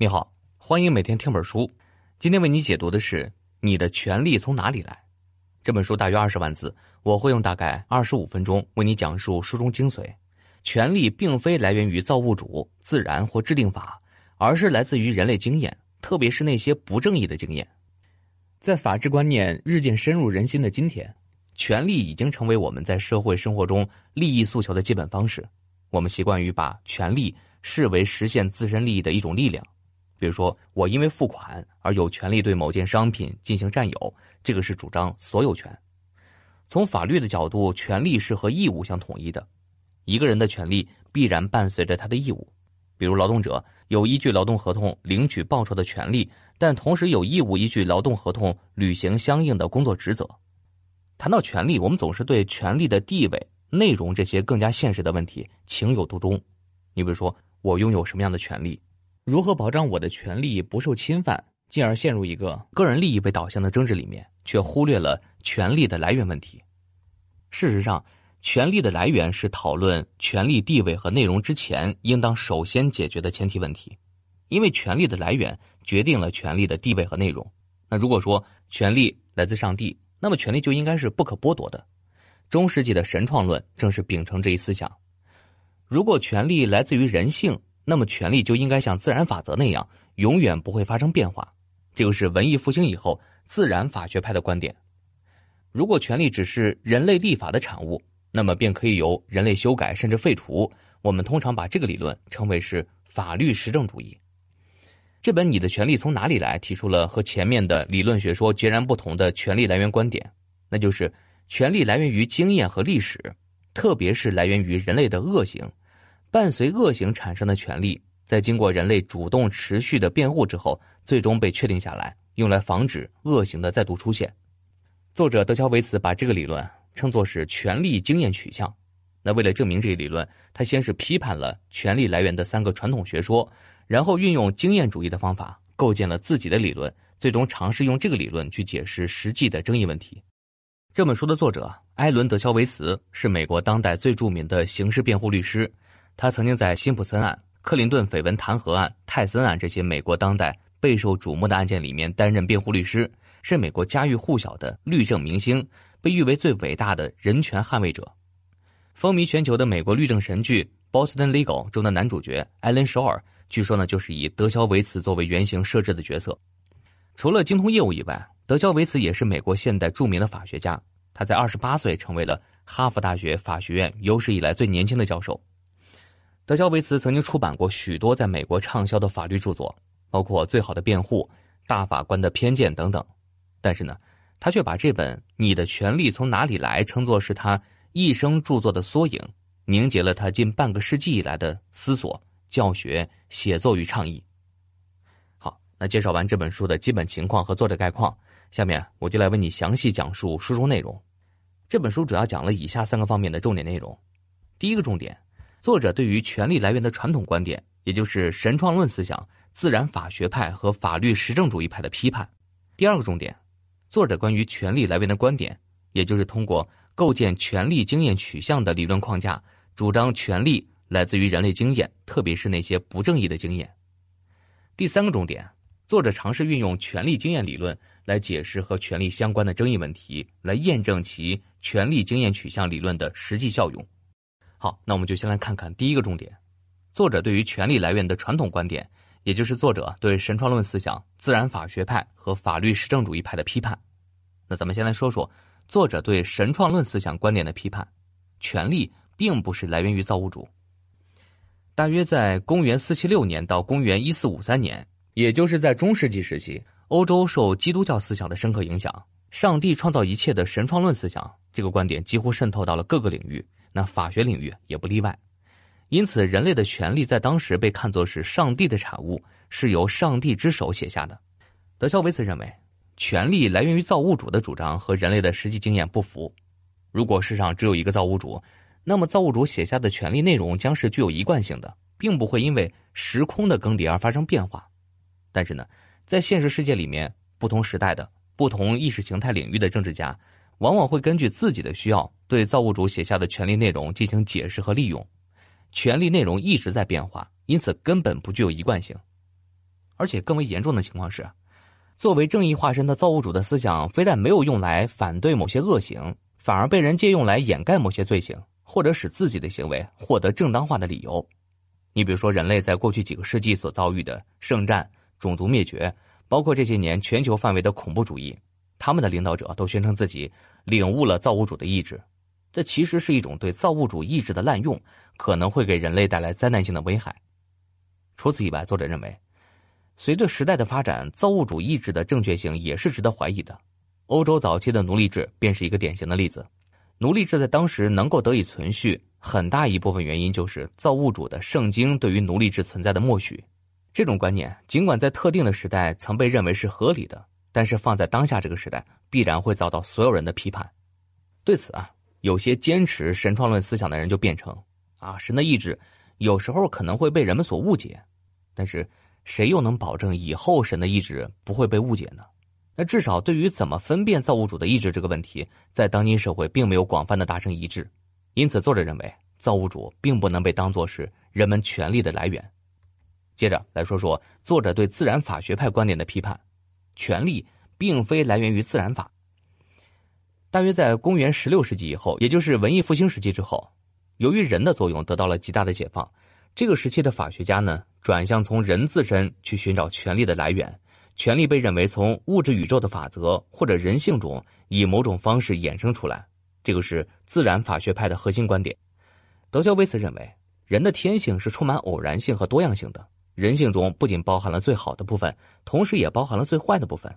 你好，欢迎每天听本书。今天为你解读的是《你的权利从哪里来》这本书，大约二十万字，我会用大概二十五分钟为你讲述书中精髓。权利并非来源于造物主、自然或制定法，而是来自于人类经验，特别是那些不正义的经验。在法治观念日渐深入人心的今天，权利已经成为我们在社会生活中利益诉求的基本方式。我们习惯于把权利视为实现自身利益的一种力量。比如说，我因为付款而有权利对某件商品进行占有，这个是主张所有权。从法律的角度，权利是和义务相统一的。一个人的权利必然伴随着他的义务。比如，劳动者有依据劳动合同领取报酬的权利，但同时有义务依据劳动合同履行相应的工作职责。谈到权利，我们总是对权利的地位、内容这些更加现实的问题情有独钟。你比如说，我拥有什么样的权利？如何保障我的权利不受侵犯，进而陷入一个个人利益为导向的争执里面，却忽略了权利的来源问题。事实上，权利的来源是讨论权利地位和内容之前应当首先解决的前提问题，因为权利的来源决定了权利的地位和内容。那如果说权利来自上帝，那么权利就应该是不可剥夺的。中世纪的神创论正是秉承这一思想。如果权利来自于人性，那么，权利就应该像自然法则那样，永远不会发生变化。这个是文艺复兴以后自然法学派的观点。如果权利只是人类立法的产物，那么便可以由人类修改甚至废除。我们通常把这个理论称为是法律实证主义。这本《你的权利从哪里来》提出了和前面的理论学说截然不同的权利来源观点，那就是权利来源于经验和历史，特别是来源于人类的恶行。伴随恶行产生的权利，在经过人类主动持续的辩护之后，最终被确定下来，用来防止恶行的再度出现。作者德肖维茨把这个理论称作是权力经验取向。那为了证明这一理论，他先是批判了权力来源的三个传统学说，然后运用经验主义的方法构建了自己的理论，最终尝试用这个理论去解释实际的争议问题。这本书的作者艾伦·德肖维茨是美国当代最著名的刑事辩护律师。他曾经在辛普森案、克林顿绯闻弹劾案、泰森案这些美国当代备受瞩目的案件里面担任辩护律师，是美国家喻户晓的律政明星，被誉为最伟大的人权捍卫者。风靡全球的美国律政神剧《Boston Legal》中的男主角艾伦·首尔，据说呢就是以德肖维茨作为原型设置的角色。除了精通业务以外，德肖维茨也是美国现代著名的法学家。他在二十八岁成为了哈佛大学法学院有史以来最年轻的教授。德肖维茨曾经出版过许多在美国畅销的法律著作，包括《最好的辩护》《大法官的偏见》等等。但是呢，他却把这本《你的权利从哪里来》称作是他一生著作的缩影，凝结了他近半个世纪以来的思索、教学、写作与倡议。好，那介绍完这本书的基本情况和作者概况，下面我就来为你详细讲述书中内容。这本书主要讲了以下三个方面的重点内容。第一个重点。作者对于权力来源的传统观点，也就是神创论思想、自然法学派和法律实证主义派的批判。第二个重点，作者关于权力来源的观点，也就是通过构建权力经验取向的理论框架，主张权力来自于人类经验，特别是那些不正义的经验。第三个重点，作者尝试运用权力经验理论来解释和权力相关的争议问题，来验证其权力经验取向理论的实际效用。好，那我们就先来看看第一个重点，作者对于权力来源的传统观点，也就是作者对神创论思想、自然法学派和法律实证主义派的批判。那咱们先来说说作者对神创论思想观点的批判：权力并不是来源于造物主。大约在公元四七六年到公元一四五三年，也就是在中世纪时期，欧洲受基督教思想的深刻影响，上帝创造一切的神创论思想这个观点几乎渗透到了各个领域。那法学领域也不例外，因此人类的权利在当时被看作是上帝的产物，是由上帝之手写下的。德肖维茨认为，权力来源于造物主的主张和人类的实际经验不符。如果世上只有一个造物主，那么造物主写下的权利内容将是具有一贯性的，并不会因为时空的更迭而发生变化。但是呢，在现实世界里面，不同时代的不同意识形态领域的政治家。往往会根据自己的需要，对造物主写下的权利内容进行解释和利用。权利内容一直在变化，因此根本不具有一贯性。而且更为严重的情况是，作为正义化身的造物主的思想，非但没有用来反对某些恶行，反而被人借用来掩盖某些罪行，或者使自己的行为获得正当化的理由。你比如说，人类在过去几个世纪所遭遇的圣战、种族灭绝，包括这些年全球范围的恐怖主义，他们的领导者都宣称自己领悟了造物主的意志，这其实是一种对造物主意志的滥用，可能会给人类带来灾难性的危害。除此以外，作者认为。随着时代的发展，造物主意志的正确性也是值得怀疑的。欧洲早期的奴隶制便是一个典型的例子。奴隶制在当时能够得以存续，很大一部分原因就是造物主的圣经对于奴隶制存在的默许。这种观念尽管在特定的时代曾被认为是合理的，但是放在当下这个时代，必然会遭到所有人的批判。对此啊，有些坚持神创论思想的人就辩称：啊，神的意志有时候可能会被人们所误解，但是。谁又能保证以后神的意志不会被误解呢？那至少对于怎么分辨造物主的意志这个问题，在当今社会并没有广泛的达成一致。因此，作者认为造物主并不能被当作是人们权力的来源。接着来说说作者对自然法学派观点的批判：权力并非来源于自然法。大约在公元十六世纪以后，也就是文艺复兴时期之后，由于人的作用得到了极大的解放。这个时期的法学家呢，转向从人自身去寻找权力的来源，权力被认为从物质宇宙的法则或者人性中以某种方式衍生出来，这个是自然法学派的核心观点。德肖维茨认为，人的天性是充满偶然性和多样性的，人性中不仅包含了最好的部分，同时也包含了最坏的部分。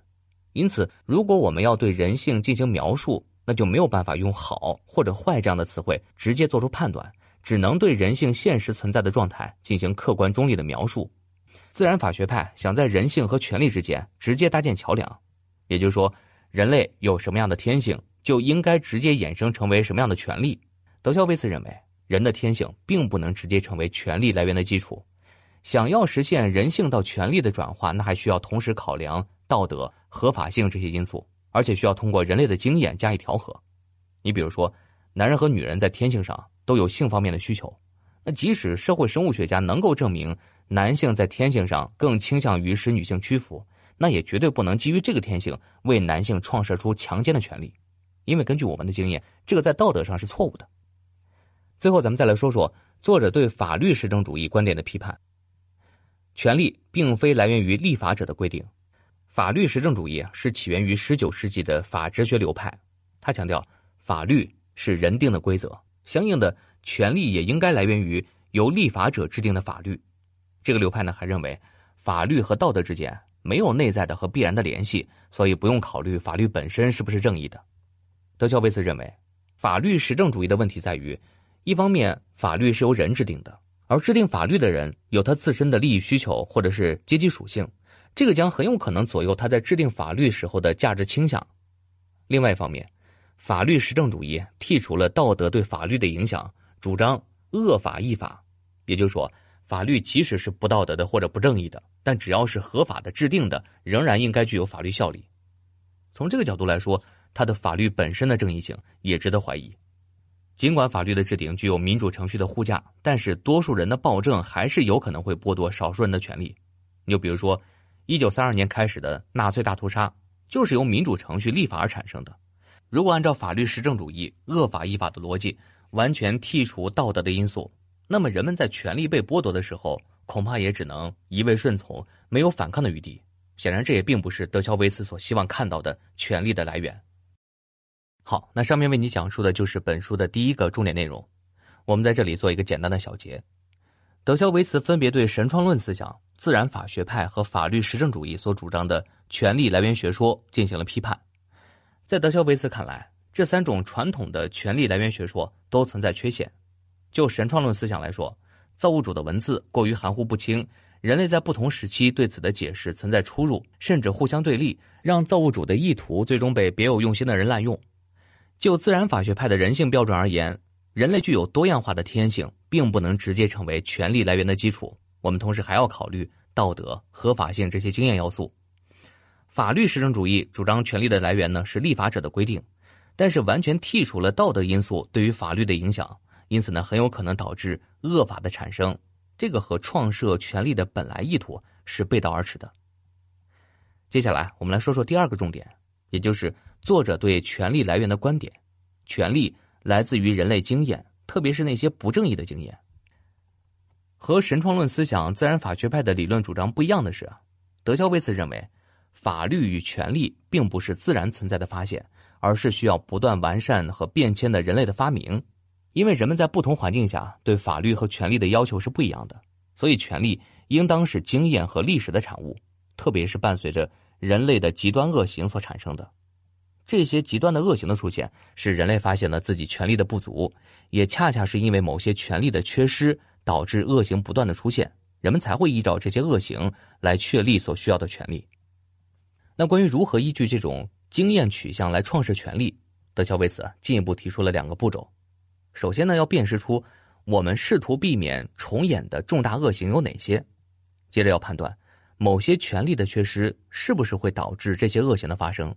因此，如果我们要对人性进行描述，那就没有办法用好或者坏这样的词汇直接做出判断。只能对人性现实存在的状态进行客观中立的描述。自然法学派想在人性和权力之间直接搭建桥梁，也就是说，人类有什么样的天性，就应该直接衍生成为什么样的权利。德肖维茨认为，人的天性并不能直接成为权力来源的基础。想要实现人性到权力的转化，那还需要同时考量道德、合法性这些因素，而且需要通过人类的经验加以调和。你比如说，男人和女人在天性上。都有性方面的需求，那即使社会生物学家能够证明男性在天性上更倾向于使女性屈服，那也绝对不能基于这个天性为男性创设出强奸的权利，因为根据我们的经验，这个在道德上是错误的。最后，咱们再来说说作者对法律实证主义观点的批判。权利并非来源于立法者的规定，法律实证主义是起源于十九世纪的法哲学流派，他强调法律是人定的规则。相应的权利也应该来源于由立法者制定的法律。这个流派呢还认为，法律和道德之间没有内在的和必然的联系，所以不用考虑法律本身是不是正义的。德肖维茨认为，法律实证主义的问题在于，一方面法律是由人制定的，而制定法律的人有他自身的利益需求或者是阶级属性，这个将很有可能左右他在制定法律时候的价值倾向。另外一方面。法律实证主义剔除了道德对法律的影响，主张恶法亦法，也就是说，法律即使是不道德的或者不正义的，但只要是合法的制定的，仍然应该具有法律效力。从这个角度来说，它的法律本身的正义性也值得怀疑。尽管法律的制定具有民主程序的护驾，但是多数人的暴政还是有可能会剥夺少数人的权利。你就比如说，一九三二年开始的纳粹大屠杀，就是由民主程序立法而产生的。如果按照法律实证主义恶法依法的逻辑，完全剔除道德的因素，那么人们在权利被剥夺的时候，恐怕也只能一味顺从，没有反抗的余地。显然，这也并不是德肖维茨所希望看到的权利的来源。好，那上面为你讲述的就是本书的第一个重点内容。我们在这里做一个简单的小结：德肖维茨分别对神创论思想、自然法学派和法律实证主义所主张的权利来源学说进行了批判。在德肖维茨看来，这三种传统的权力来源学说都存在缺陷。就神创论思想来说，造物主的文字过于含糊不清，人类在不同时期对此的解释存在出入，甚至互相对立，让造物主的意图最终被别有用心的人滥用。就自然法学派的人性标准而言，人类具有多样化的天性，并不能直接成为权力来源的基础。我们同时还要考虑道德、合法性这些经验要素。法律实证主义主张权力的来源呢是立法者的规定，但是完全剔除了道德因素对于法律的影响，因此呢很有可能导致恶法的产生。这个和创设权力的本来意图是背道而驰的。接下来，我们来说说第二个重点，也就是作者对权力来源的观点：权力来自于人类经验，特别是那些不正义的经验。和神创论思想、自然法学派的理论主张不一样的是，德肖维茨认为，法律与权力并不是自然存在的发现，而是需要不断完善和变迁的人类的发明。因为人们在不同环境下对法律和权力的要求是不一样的，所以权力应当是经验和历史的产物，特别是伴随着人类的极端恶行所产生的。这些极端的恶行的出现，使人类发现了自己权力的不足，也恰恰是因为某些权力的缺失。导致恶行不断的出现，人们才会依照这些恶行来确立所需要的权利。那关于如何依据这种经验取向来创设权利，德肖维茨进一步提出了两个步骤。首先呢，要辨识出我们试图避免重演的重大恶行有哪些；接着要判断某些权利的缺失是不是会导致这些恶行的发生。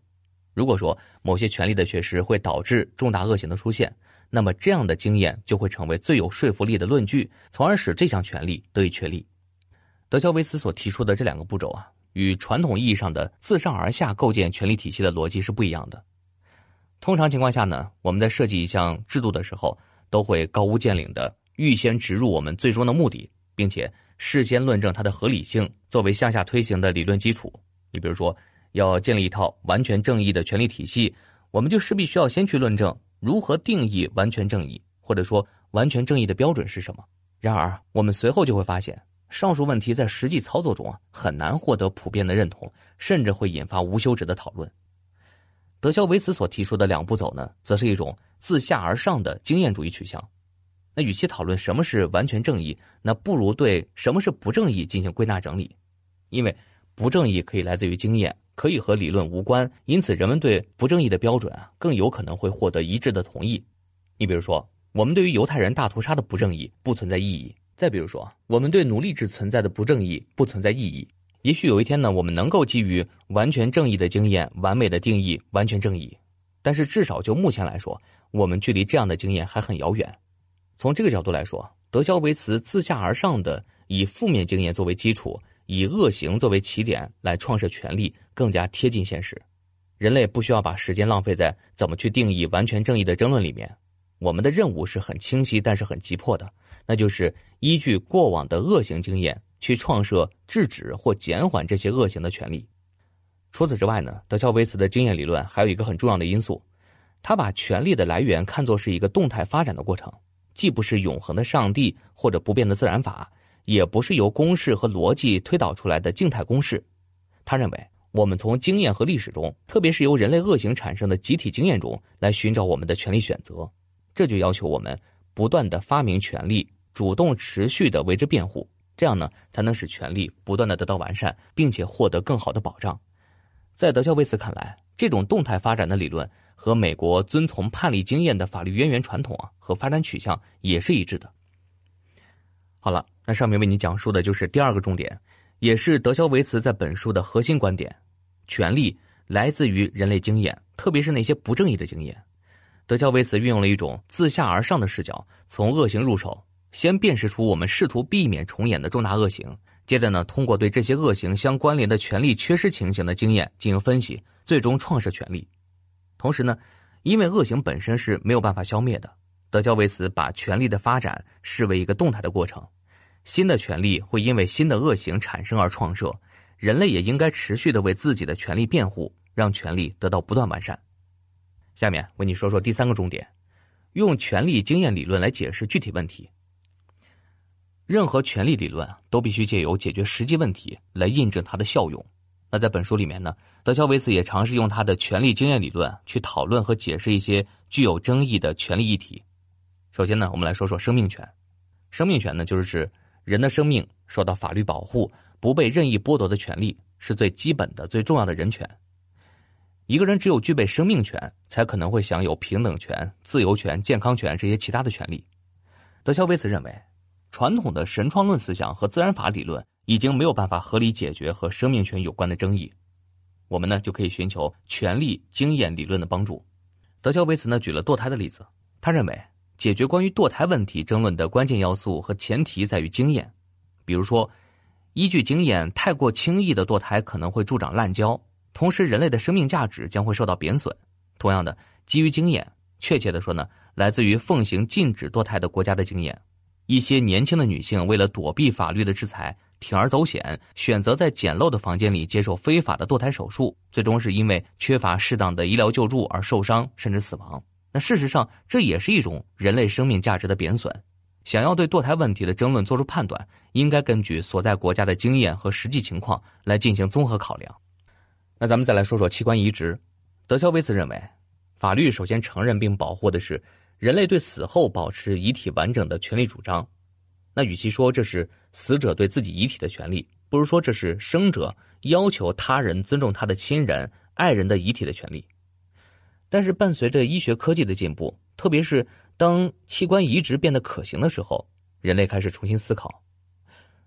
如果说某些权利的缺失会导致重大恶行的出现，那么，这样的经验就会成为最有说服力的论据，从而使这项权利得以确立。德肖维茨所提出的这两个步骤啊，与传统意义上的自上而下构建权力体系的逻辑是不一样的。通常情况下呢，我们在设计一项制度的时候，都会高屋建瓴的预先植入我们最终的目的，并且事先论证它的合理性，作为向下推行的理论基础。你比如说，要建立一套完全正义的权力体系，我们就势必需要先去论证。如何定义完全正义，或者说完全正义的标准是什么？然而，我们随后就会发现，上述问题在实际操作中啊很难获得普遍的认同，甚至会引发无休止的讨论。德肖维茨所提出的两步走呢，则是一种自下而上的经验主义取向。那与其讨论什么是完全正义，那不如对什么是不正义进行归纳整理，因为不正义可以来自于经验。可以和理论无关，因此人们对不正义的标准啊，更有可能会获得一致的同意。你比如说，我们对于犹太人大屠杀的不正义不存在异议；再比如说，我们对奴隶制存在的不正义不存在异议。也许有一天呢，我们能够基于完全正义的经验，完美的定义完全正义，但是至少就目前来说，我们距离这样的经验还很遥远。从这个角度来说，德肖维茨自下而上的以负面经验作为基础。以恶行作为起点来创设权力，更加贴近现实。人类不需要把时间浪费在怎么去定义完全正义的争论里面。我们的任务是很清晰，但是很急迫的，那就是依据过往的恶行经验去创设制止或减缓这些恶行的权利。除此之外呢，德肖维茨的经验理论还有一个很重要的因素，他把权力的来源看作是一个动态发展的过程，既不是永恒的上帝或者不变的自然法。也不是由公式和逻辑推导出来的静态公式。他认为，我们从经验和历史中，特别是由人类恶行产生的集体经验中来寻找我们的权利选择。这就要求我们不断的发明权利，主动持续的为之辩护，这样呢，才能使权利不断的得到完善，并且获得更好的保障。在德肖维茨看来，这种动态发展的理论和美国遵从判例经验的法律渊源传统啊和发展取向也是一致的。好了。那上面为你讲述的就是第二个重点，也是德肖维茨在本书的核心观点：权力来自于人类经验，特别是那些不正义的经验。德肖维茨运用了一种自下而上的视角，从恶行入手，先辨识出我们试图避免重演的重大恶行，接着呢，通过对这些恶行相关联的权力缺失情形的经验进行分析，最终创设权力。同时呢，因为恶行本身是没有办法消灭的，德肖维茨把权力的发展视为一个动态的过程。新的权利会因为新的恶行产生而创设，人类也应该持续的为自己的权利辩护，让权利得到不断完善。下面为你说说第三个重点，用权力经验理论来解释具体问题。任何权力理论都必须借由解决实际问题来印证它的效用。那在本书里面呢，德肖维茨也尝试用他的权力经验理论去讨论和解释一些具有争议的权利议题。首先呢，我们来说说生命权。生命权呢，就是指。人的生命受到法律保护，不被任意剥夺的权利，是最基本的、最重要的人权。一个人只有具备生命权，才可能会享有平等权、自由权、健康权这些其他的权利。德肖维茨认为，传统的神创论思想和自然法理论已经没有办法合理解决和生命权有关的争议。我们呢，就可以寻求权力经验理论的帮助。德肖维茨呢，举了堕胎的例子，他认为。解决关于堕胎问题争论的关键要素和前提在于经验，比如说，依据经验，太过轻易的堕胎可能会助长滥交，同时人类的生命价值将会受到贬损。同样的，基于经验，确切的说呢，来自于奉行禁止堕胎的国家的经验，一些年轻的女性为了躲避法律的制裁，铤而走险，选择在简陋的房间里接受非法的堕胎手术，最终是因为缺乏适当的医疗救助而受伤甚至死亡。那事实上，这也是一种人类生命价值的贬损。想要对堕胎问题的争论做出判断，应该根据所在国家的经验和实际情况来进行综合考量。那咱们再来说说器官移植。德肖维茨认为，法律首先承认并保护的是人类对死后保持遗体完整的权利主张。那与其说这是死者对自己遗体的权利，不如说这是生者要求他人尊重他的亲人、爱人的遗体的权利。但是，伴随着医学科技的进步，特别是当器官移植变得可行的时候，人类开始重新思考：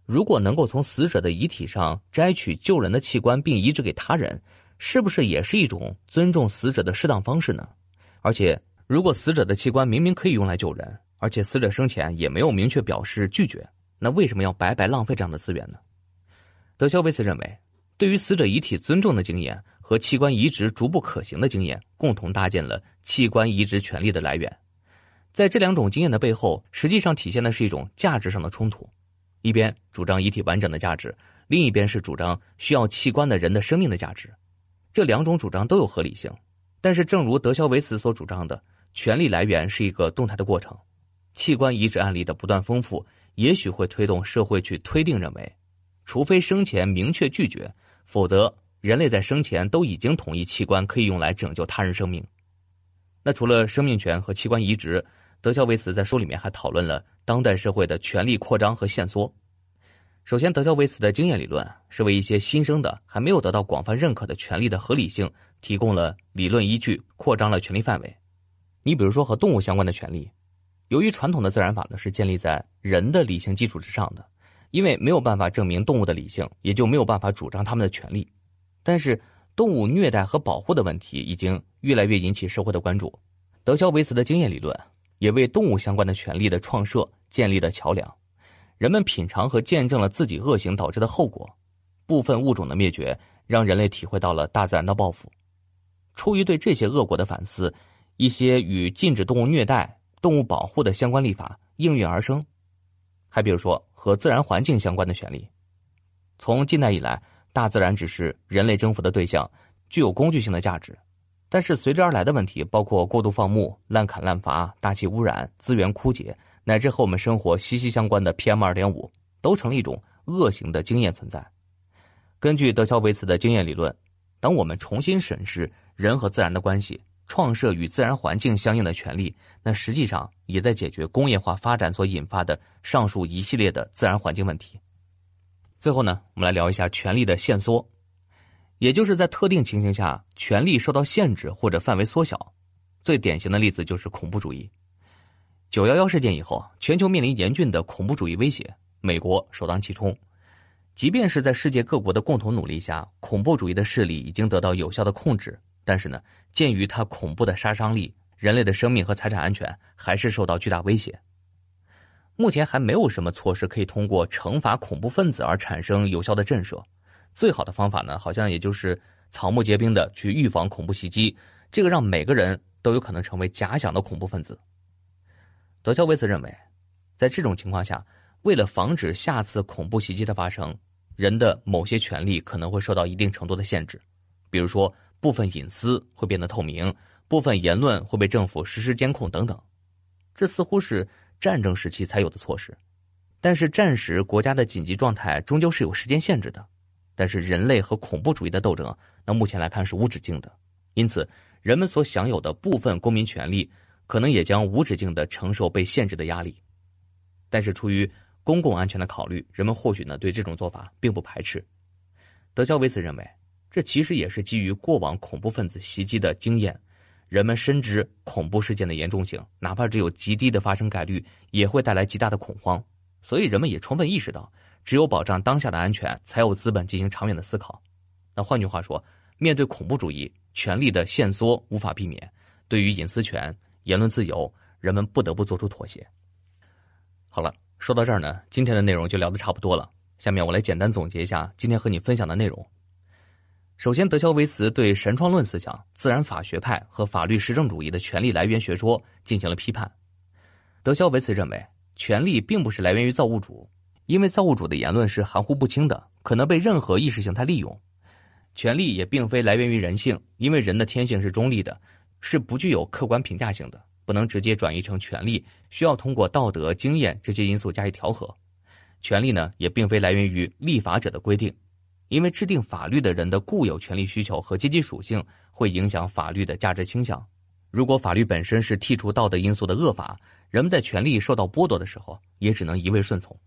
如果能够从死者的遗体上摘取救人的器官并移植给他人，是不是也是一种尊重死者的适当方式呢？而且，如果死者的器官明明可以用来救人，而且死者生前也没有明确表示拒绝，那为什么要白白浪费这样的资源呢？德肖维茨认为，对于死者遗体尊重的经验。和器官移植逐步可行的经验，共同搭建了器官移植权利的来源。在这两种经验的背后，实际上体现的是一种价值上的冲突：一边主张遗体完整的价值，另一边是主张需要器官的人的生命的价值。这两种主张都有合理性，但是正如德肖维茨所主张的，权利来源是一个动态的过程。器官移植案例的不断丰富，也许会推动社会去推定认为，除非生前明确拒绝，否则。人类在生前都已经同意器官可以用来拯救他人生命。那除了生命权和器官移植，德肖维茨在书里面还讨论了当代社会的权力扩张和限缩。首先，德肖维茨的经验理论是为一些新生的、还没有得到广泛认可的权利的合理性提供了理论依据，扩张了权利范围。你比如说和动物相关的权利，由于传统的自然法呢是建立在人的理性基础之上的，因为没有办法证明动物的理性，也就没有办法主张他们的权利。但是，动物虐待和保护的问题已经越来越引起社会的关注。德肖维茨的经验理论也为动物相关的权利的创设建立了桥梁。人们品尝和见证了自己恶行导致的后果。部分物种的灭绝让人类体会到了大自然的报复。出于对这些恶果的反思，一些与禁止动物虐待、动物保护的相关立法应运而生。还比如说和自然环境相关的权利，从近代以来。大自然只是人类征服的对象，具有工具性的价值，但是随之而来的问题包括过度放牧、滥砍滥伐、大气污染、资源枯竭，乃至和我们生活息息相关的 PM 二点五，都成了一种恶性的经验存在。根据德肖维茨的经验理论，当我们重新审视人和自然的关系，创设与自然环境相应的权利，那实际上也在解决工业化发展所引发的上述一系列的自然环境问题。最后呢，我们来聊一下权力的限缩，也就是在特定情形下，权力受到限制或者范围缩小。最典型的例子就是恐怖主义。九幺幺事件以后，全球面临严峻的恐怖主义威胁，美国首当其冲。即便是在世界各国的共同努力下，恐怖主义的势力已经得到有效的控制，但是呢，鉴于它恐怖的杀伤力，人类的生命和财产安全还是受到巨大威胁。目前还没有什么措施可以通过惩罚恐怖分子而产生有效的震慑。最好的方法呢，好像也就是草木皆兵的去预防恐怖袭击，这个让每个人都有可能成为假想的恐怖分子。德肖维茨认为，在这种情况下，为了防止下次恐怖袭击的发生，人的某些权利可能会受到一定程度的限制，比如说部分隐私会变得透明，部分言论会被政府实施监控等等。这似乎是。战争时期才有的措施，但是战时国家的紧急状态终究是有时间限制的。但是人类和恐怖主义的斗争，那目前来看是无止境的。因此，人们所享有的部分公民权利，可能也将无止境的承受被限制的压力。但是，出于公共安全的考虑，人们或许呢对这种做法并不排斥。德肖维茨认为，这其实也是基于过往恐怖分子袭击的经验。人们深知恐怖事件的严重性，哪怕只有极低的发生概率，也会带来极大的恐慌。所以，人们也充分意识到，只有保障当下的安全，才有资本进行长远的思考。那换句话说，面对恐怖主义，权力的限缩无法避免。对于隐私权、言论自由，人们不得不做出妥协。好了，说到这儿呢，今天的内容就聊得差不多了。下面我来简单总结一下今天和你分享的内容。首先，德肖维茨对神创论思想、自然法学派和法律实证主义的权利来源学说进行了批判。德肖维茨认为，权利并不是来源于造物主，因为造物主的言论是含糊不清的，可能被任何意识形态利用。权利也并非来源于人性，因为人的天性是中立的，是不具有客观评价性的，不能直接转移成权利，需要通过道德、经验这些因素加以调和。权利呢，也并非来源于立法者的规定。因为制定法律的人的固有权利需求和阶级属性会影响法律的价值倾向。如果法律本身是剔除道德因素的恶法，人们在权利受到剥夺的时候，也只能一味顺从。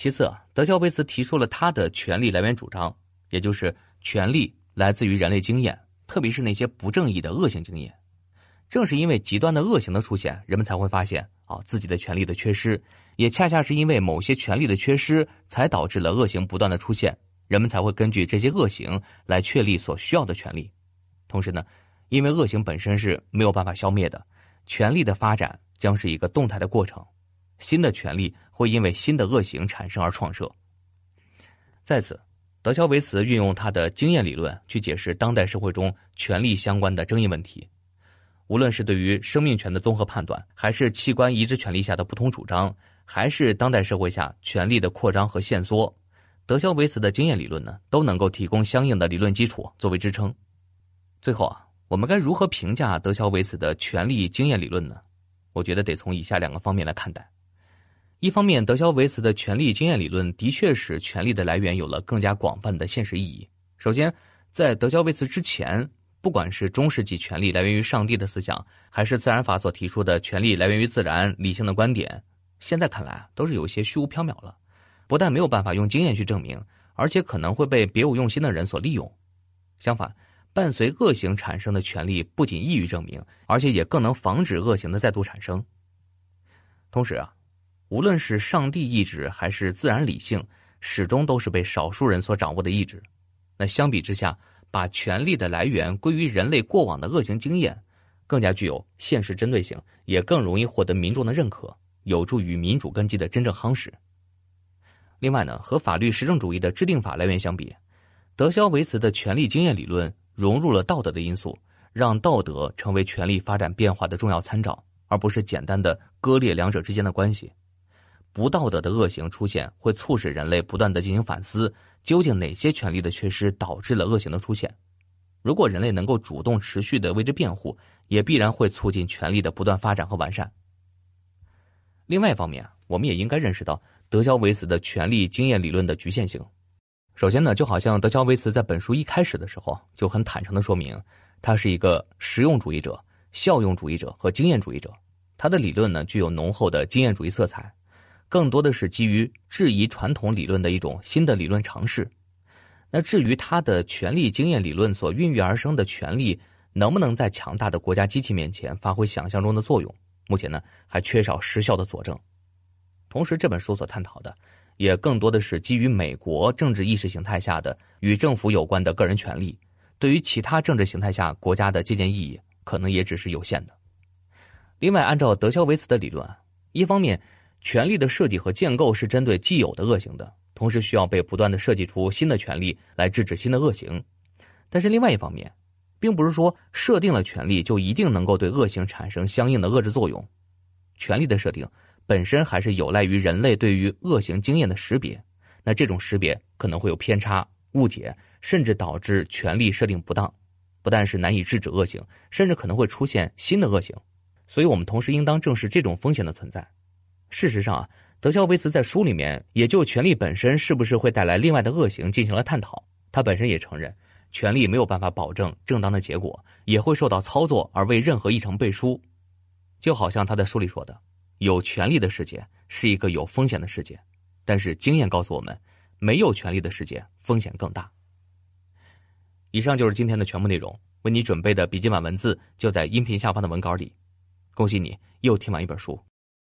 其次，德肖维茨提出了他的权利来源主张，也就是权利来自于人类经验，特别是那些不正义的恶性经验。正是因为极端的恶行的出现，人们才会发现啊自己的权利的缺失，也恰恰是因为某些权利的缺失，才导致了恶行不断的出现。人们才会根据这些恶行来确立所需要的权利。同时呢，因为恶行本身是没有办法消灭的，权利的发展将是一个动态的过程，新的权利会因为新的恶行产生而创设。在此，德肖维茨运用他的经验理论去解释当代社会中权利相关的争议问题，无论是对于生命权的综合判断，还是器官移植权利下的不同主张，还是当代社会下权力的扩张和限缩。德肖维茨的经验理论呢，都能够提供相应的理论基础作为支撑。最后啊，我们该如何评价德肖维茨的权力经验理论呢？我觉得得从以下两个方面来看待。一方面，德肖维茨的权力经验理论的确使权力的来源有了更加广泛的现实意义。首先，在德肖维茨之前，不管是中世纪权力来源于上帝的思想，还是自然法所提出的权力来源于自然理性的观点，现在看来，都是有些虚无缥缈了。不但没有办法用经验去证明，而且可能会被别有用心的人所利用。相反，伴随恶行产生的权利不仅易于证明，而且也更能防止恶行的再度产生。同时啊，无论是上帝意志还是自然理性，始终都是被少数人所掌握的意志。那相比之下，把权力的来源归于人类过往的恶行经验，更加具有现实针对性，也更容易获得民众的认可，有助于民主根基的真正夯实。另外呢，和法律实证主义的制定法来源相比，德肖维茨的权力经验理论融入了道德的因素，让道德成为权力发展变化的重要参照，而不是简单的割裂两者之间的关系。不道德的恶行出现，会促使人类不断的进行反思，究竟哪些权利的缺失导致了恶行的出现？如果人类能够主动持续的为之辩护，也必然会促进权力的不断发展和完善。另外一方面，我们也应该认识到。德肖维茨的权力经验理论的局限性，首先呢，就好像德肖维茨在本书一开始的时候就很坦诚的说明，他是一个实用主义者、效用主义者和经验主义者。他的理论呢，具有浓厚的经验主义色彩，更多的是基于质疑传统理论的一种新的理论尝试。那至于他的权力经验理论所孕育而生的权力，能不能在强大的国家机器面前发挥想象中的作用，目前呢，还缺少实效的佐证。同时，这本书所探讨的，也更多的是基于美国政治意识形态下的与政府有关的个人权利，对于其他政治形态下国家的借鉴意义，可能也只是有限的。另外，按照德肖维茨的理论，一方面，权力的设计和建构是针对既有的恶行的，同时需要被不断的设计出新的权利来制止新的恶行。但是，另外一方面，并不是说设定了权利就一定能够对恶行产生相应的遏制作用，权力的设定。本身还是有赖于人类对于恶行经验的识别，那这种识别可能会有偏差、误解，甚至导致权力设定不当，不但是难以制止恶行，甚至可能会出现新的恶行。所以，我们同时应当正视这种风险的存在。事实上啊，德肖维茨在书里面也就权力本身是不是会带来另外的恶行进行了探讨。他本身也承认，权力没有办法保证正当的结果，也会受到操作而为任何一程背书。就好像他在书里说的。有权利的世界是一个有风险的世界，但是经验告诉我们，没有权利的世界风险更大。以上就是今天的全部内容，为你准备的笔记本文字就在音频下方的文稿里。恭喜你又听完一本书。